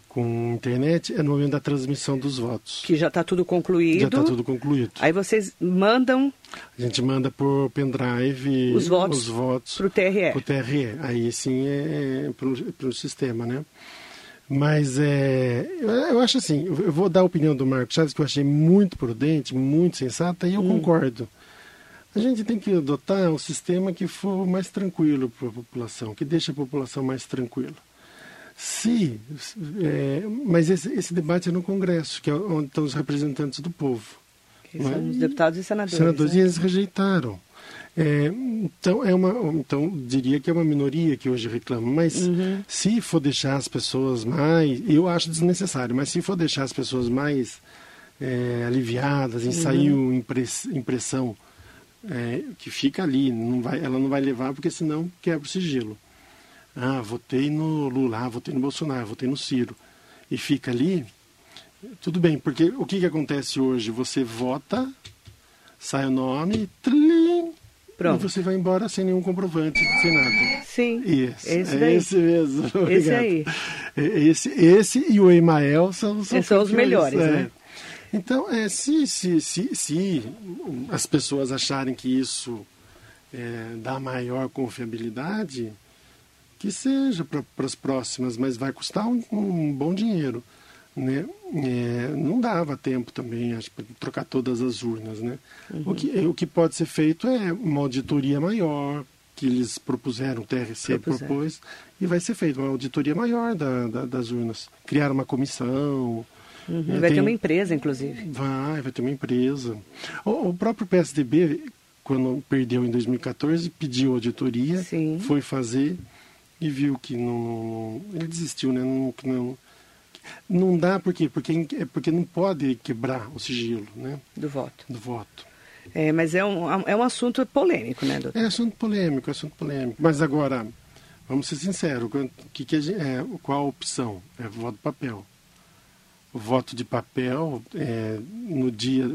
com internet é no momento da transmissão dos votos. Que já está tudo concluído. Já está tudo concluído. Aí vocês mandam. A gente manda por pendrive os votos, os votos para o TRE. Para o TRE. Aí sim é, é para o sistema, né? Mas é, eu acho assim, eu vou dar a opinião do Marcos Chaves, que eu achei muito prudente, muito sensata, e eu hum. concordo. A gente tem que adotar um sistema que for mais tranquilo para a população, que deixe a população mais tranquila. Se, é, mas esse, esse, debate é no Congresso, que é onde estão os representantes do povo. Que são os deputados e senadores. Senadores, né? e eles rejeitaram. É, então, é uma, então, diria que é uma minoria que hoje reclama, mas uhum. se for deixar as pessoas mais, eu acho desnecessário, mas se for deixar as pessoas mais é, aliviadas, em uhum. sair impressão é, que fica ali, não vai, ela não vai levar porque senão quebra o sigilo. Ah, votei no Lula, ah, votei no Bolsonaro, votei no Ciro. E fica ali, tudo bem, porque o que, que acontece hoje? Você vota, sai o nome, tlim, Pronto. e você vai embora sem nenhum comprovante, sem nada. Sim. Isso, esse, é esse mesmo. Esse aí. É, esse, esse e o Emael são, são, são os melhores, é. né? Então, é, se, se, se, se as pessoas acharem que isso é, dá maior confiabilidade, que seja para as próximas, mas vai custar um, um bom dinheiro. Né? É, não dava tempo também para trocar todas as urnas. Né? Uhum. O, que, o que pode ser feito é uma auditoria maior, que eles propuseram, o TRC Propuseram. propôs, e vai ser feita uma auditoria maior da, da, das urnas. Criar uma comissão. Uhum. Vai tem, ter uma empresa, inclusive. Vai, vai ter uma empresa. O, o próprio PSDB, quando perdeu em 2014, pediu auditoria, Sim. foi fazer e viu que não, não ele desistiu, né? Não, não, não dá por quê? Porque, é porque não pode quebrar o sigilo, né? Do voto. Do voto. É, mas é um, é um assunto polêmico, né, doutor? É assunto polêmico, é assunto polêmico. Mas agora, vamos ser sinceros, que, que é, qual a opção? É voto papel. Voto de papel, é, no dia,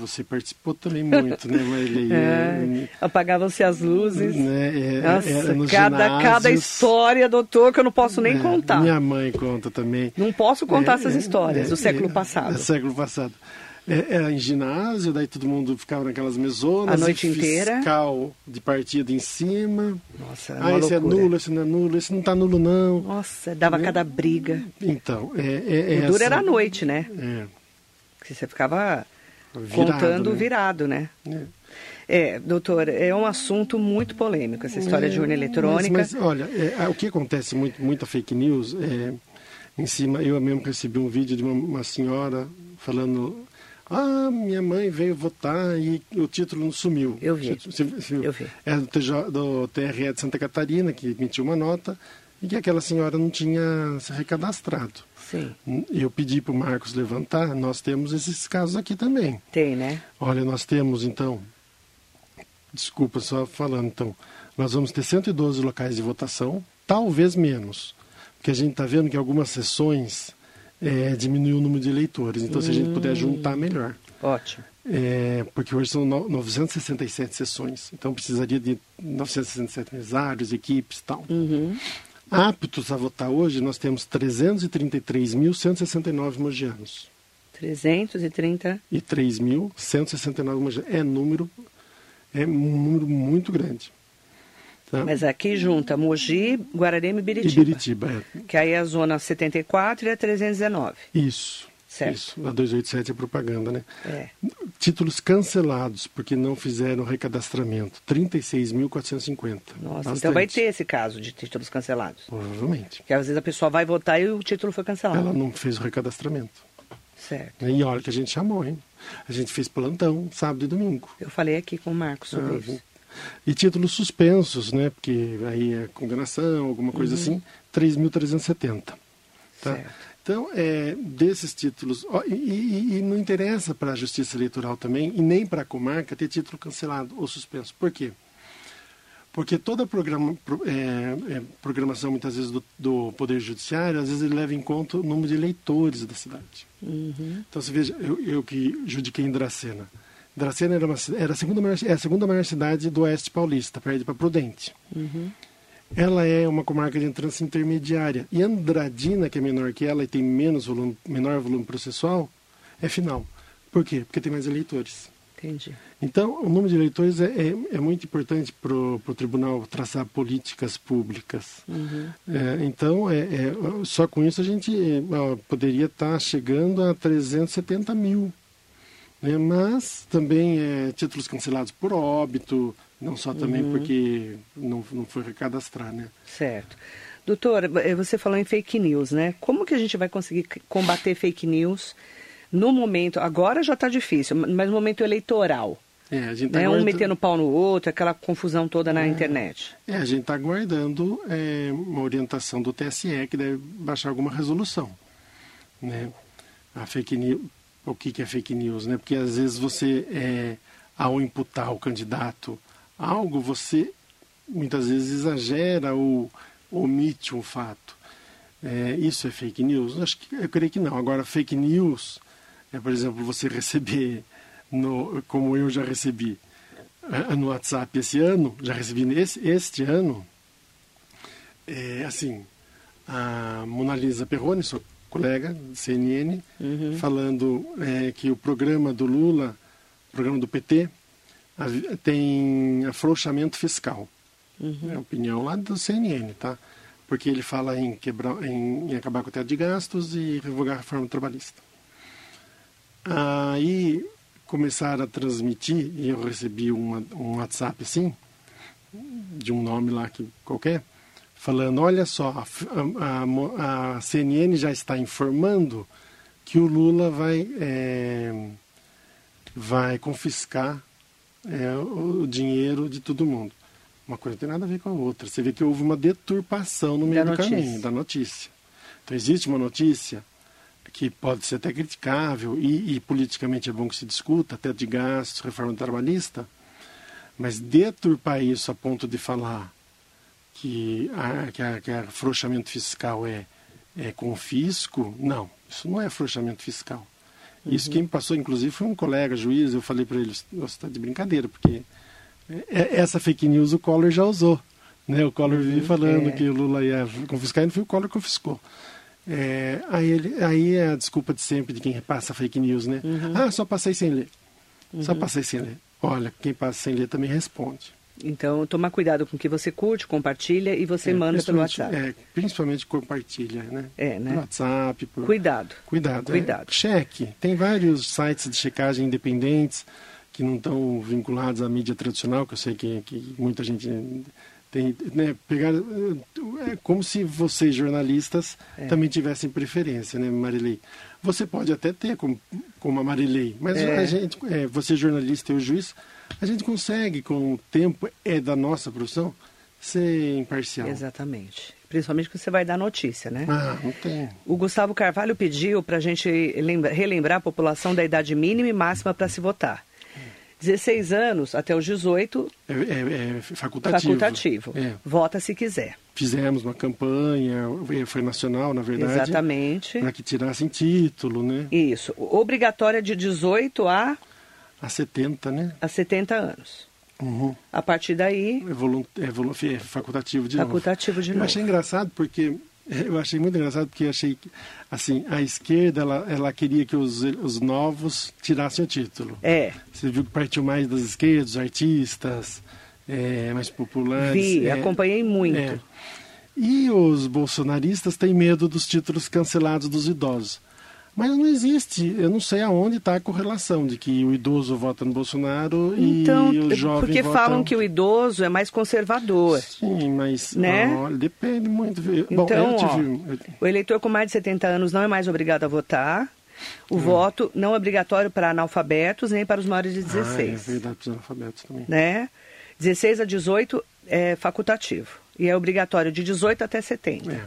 você participou também muito, né, Marilei? É, Apagavam-se as luzes. Né, é, Nossa, cada, cada história, doutor, que eu não posso nem é, contar. Minha mãe conta também. Não posso contar essas histórias do século passado. Do século passado. É, era em ginásio, daí todo mundo ficava naquelas mesonas. A noite inteira. Fiscal de partida em cima. Nossa, Ah, esse é nulo, esse não é nulo, esse não está nulo, não. Nossa, dava né? cada briga. Então, é, é, o duro era a noite, né? É. Que você ficava virado, contando né? virado, né? É. É, doutor, é um assunto muito polêmico, essa história é, de urna eletrônica. Mas, mas olha, é, o que acontece muito, muita fake news, é, em cima, eu mesmo recebi um vídeo de uma, uma senhora falando ah, minha mãe veio votar e o título não sumiu. Eu vi. Eu vi. É do, TJ, do TRE de Santa Catarina, que emitiu uma nota, e que aquela senhora não tinha se recadastrado. Sim. Eu pedi para o Marcos levantar, nós temos esses casos aqui também. Tem, né? Olha, nós temos, então, desculpa só falando, então, nós vamos ter 112 locais de votação, talvez menos, porque a gente está vendo que algumas sessões é, diminuir o número de eleitores. Então, hum. se a gente puder juntar, melhor. Ótimo. É, porque hoje são 967 sessões, então precisaria de 967 mesários, equipes e tal. Uhum. Aptos a votar hoje, nós temos 333.169 mogianos. 330? E 3.169 mogianos. É número, é um número muito grande. Tá? Mas aqui junta Mogi, Guararema e Biritiba. E Biritiba, é. Que aí é a zona 74 e a 319. Isso. Certo. Isso. A 287 é propaganda, né? É. Títulos cancelados porque não fizeram recadastramento. 36.450. Nossa, Bastante. então vai ter esse caso de títulos cancelados. Provavelmente. Porque às vezes a pessoa vai votar e o título foi cancelado. Ela não fez o recadastramento. Certo. E olha que a gente chamou, hein? A gente fez plantão sábado e domingo. Eu falei aqui com o Marcos sobre ah, isso. E títulos suspensos, né? Porque aí é condenação, alguma coisa uhum. assim, 3.370. Tá? Então, é, desses títulos. Ó, e, e, e, não interessa para a Justiça Eleitoral também, e nem para a comarca, ter título cancelado ou suspenso. Por quê? Porque toda programa, é, é, programação, muitas vezes, do, do, Poder Judiciário, às vezes ele leva em conta o número de eleitores da cidade. Uhum. Então, você veja, eu, eu que judiquei em Dracena. Dracena era, uma, era a, segunda maior, é a segunda maior cidade do oeste paulista, perde para Prudente. Uhum. Ela é uma comarca de entrância intermediária. E Andradina, que é menor que ela e tem menos volume, menor volume processual, é final. Por quê? Porque tem mais eleitores. Entendi. Então, o número de eleitores é, é, é muito importante para o tribunal traçar políticas públicas. Uhum. É, então, é, é só com isso a gente ó, poderia estar tá chegando a 370 mil né? mas também é, títulos cancelados por óbito, não só também uhum. porque não, não foi recadastrar, né? Certo. Doutor, eh, você falou em fake news, né? Como que a gente vai conseguir combater fake news no momento, agora já está difícil, mas no momento eleitoral? É, a gente tá né? Um metendo pau no outro, aquela confusão toda na é, internet. É, a gente está aguardando é, uma orientação do TSE que deve baixar alguma resolução. Né? A fake news, o que, é fake news, né? Porque às vezes você, é, ao imputar o candidato algo, você muitas vezes exagera ou omite um fato. É, isso é fake news? Acho que, eu creio que não. Agora, fake news é, por exemplo, você receber, no, como eu já recebi é, no WhatsApp esse ano, já recebi esse, este ano, é, assim, a Mona Lisa Perrone, sua colega CNN, uhum. falando é, que o programa do Lula, o programa do PT, tem afrouxamento fiscal. Uhum. É a opinião lá do CNN, tá? Porque ele fala em, quebrar, em, em acabar com o teto de gastos e revogar a reforma trabalhista. Aí começaram a transmitir, e eu recebi uma, um WhatsApp assim, de um nome lá que qualquer, falando: olha só, a, a, a CNN já está informando que o Lula vai, é, vai confiscar é, o dinheiro de todo mundo. Uma coisa não tem nada a ver com a outra. Você vê que houve uma deturpação no meio da do notícia. caminho, da notícia. Então, existe uma notícia que pode ser até criticável e, e politicamente é bom que se discuta, até de gastos, reforma trabalhista, mas deturpar isso a ponto de falar que, a, que, a, que afrouxamento fiscal é, é confisco, não. Isso não é afrouxamento fiscal. Isso quem me passou, inclusive, foi um colega juiz. Eu falei para ele: você está de brincadeira, porque é, é, essa fake news o Collor já usou. Né? O Collor vive falando é. que o Lula ia confiscar e não foi o Collor que confiscou. É, aí, ele, aí é a desculpa de sempre de quem repassa fake news, né? Uhum. Ah, só passei sem ler. Uhum. Só passei sem ler. Olha, quem passa sem ler também responde. Então, tomar cuidado com o que você curte, compartilha e você é, manda pelo WhatsApp. É, principalmente compartilha, né? É, né? Pelo WhatsApp. Por... Cuidado. Cuidado. É. Cuidado. É, cheque. Tem vários sites de checagem independentes que não estão vinculados à mídia tradicional, que eu sei que, que muita gente tem, né, pegar, é como se vocês jornalistas é. também tivessem preferência, né, Marilei? Você pode até ter como, como a Marilei, mas é. a gente, é, você jornalista e o juiz, a gente consegue com o tempo é da nossa profissão ser imparcial. Exatamente. Principalmente que você vai dar notícia, né? Ah, não tem. O Gustavo Carvalho pediu para a gente relembrar a população da idade mínima e máxima para se votar. 16 anos até os 18. É, é, é facultativo. Facultativo. É. Vota se quiser. Fizemos uma campanha, foi nacional, na verdade. Exatamente. Para que tirassem título, né? Isso. Obrigatória de 18 a. A 70, né? A 70 anos. Uhum. A partir daí. É, volu é, volu é facultativo de facultativo novo. de novo. Eu achei engraçado porque eu achei muito engraçado porque achei que, assim, a esquerda, ela, ela queria que os, os novos tirassem o título. É. Você viu que partiu mais das esquerdas, artistas, é, mais populares. Vi, é, acompanhei muito. É. E os bolsonaristas têm medo dos títulos cancelados dos idosos. Mas não existe, eu não sei aonde está a correlação de que o idoso vota no Bolsonaro então, e o jovem porque vota... falam que o idoso é mais conservador. Sim, mas né? olha, depende muito. Então, Bom, tive... ó, o eleitor com mais de 70 anos não é mais obrigado a votar. O hum. voto não é obrigatório para analfabetos nem para os maiores de 16. Ah, é verdade, para os analfabetos também. Né? 16 a 18 é facultativo. E é obrigatório de 18 até 70. É.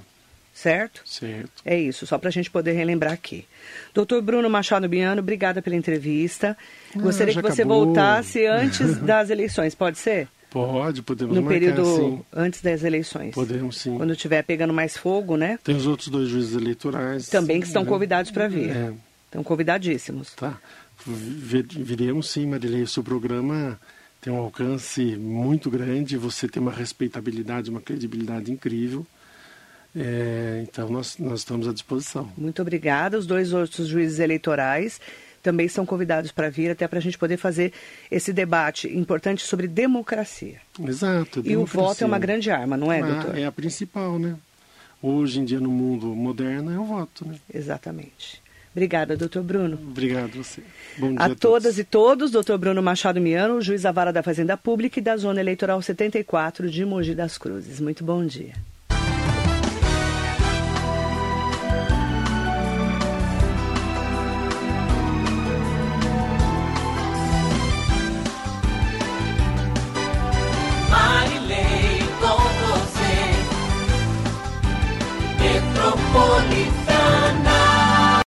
Certo? Certo. É isso, só para a gente poder relembrar aqui. Doutor Bruno Machado Biano, obrigada pela entrevista. Ah, Gostaria que você acabou. voltasse antes das eleições, pode ser? Pode, podemos No marcar, período sim. antes das eleições. Podemos, sim. Quando estiver pegando mais fogo, né? Tem os outros dois juízes eleitorais. Também que estão né? convidados para vir. É. Estão convidadíssimos. Tá. Viremos sim, Marilei. O seu programa tem um alcance muito grande, você tem uma respeitabilidade, uma credibilidade incrível. É, então, nós, nós estamos à disposição. Muito obrigada. Os dois outros juízes eleitorais também são convidados para vir, até para a gente poder fazer esse debate importante sobre democracia. Exato. E o voto é uma grande arma, não é, ah, doutor? É a principal, né? Hoje em dia, no mundo moderno, é o voto, né? Exatamente. Obrigada, doutor Bruno. Obrigado você. Bom dia a, a todas e todos, doutor Bruno Machado Miano, juiz da vara da Fazenda Pública e da Zona Eleitoral 74 de Mogi das Cruzes. Muito bom dia.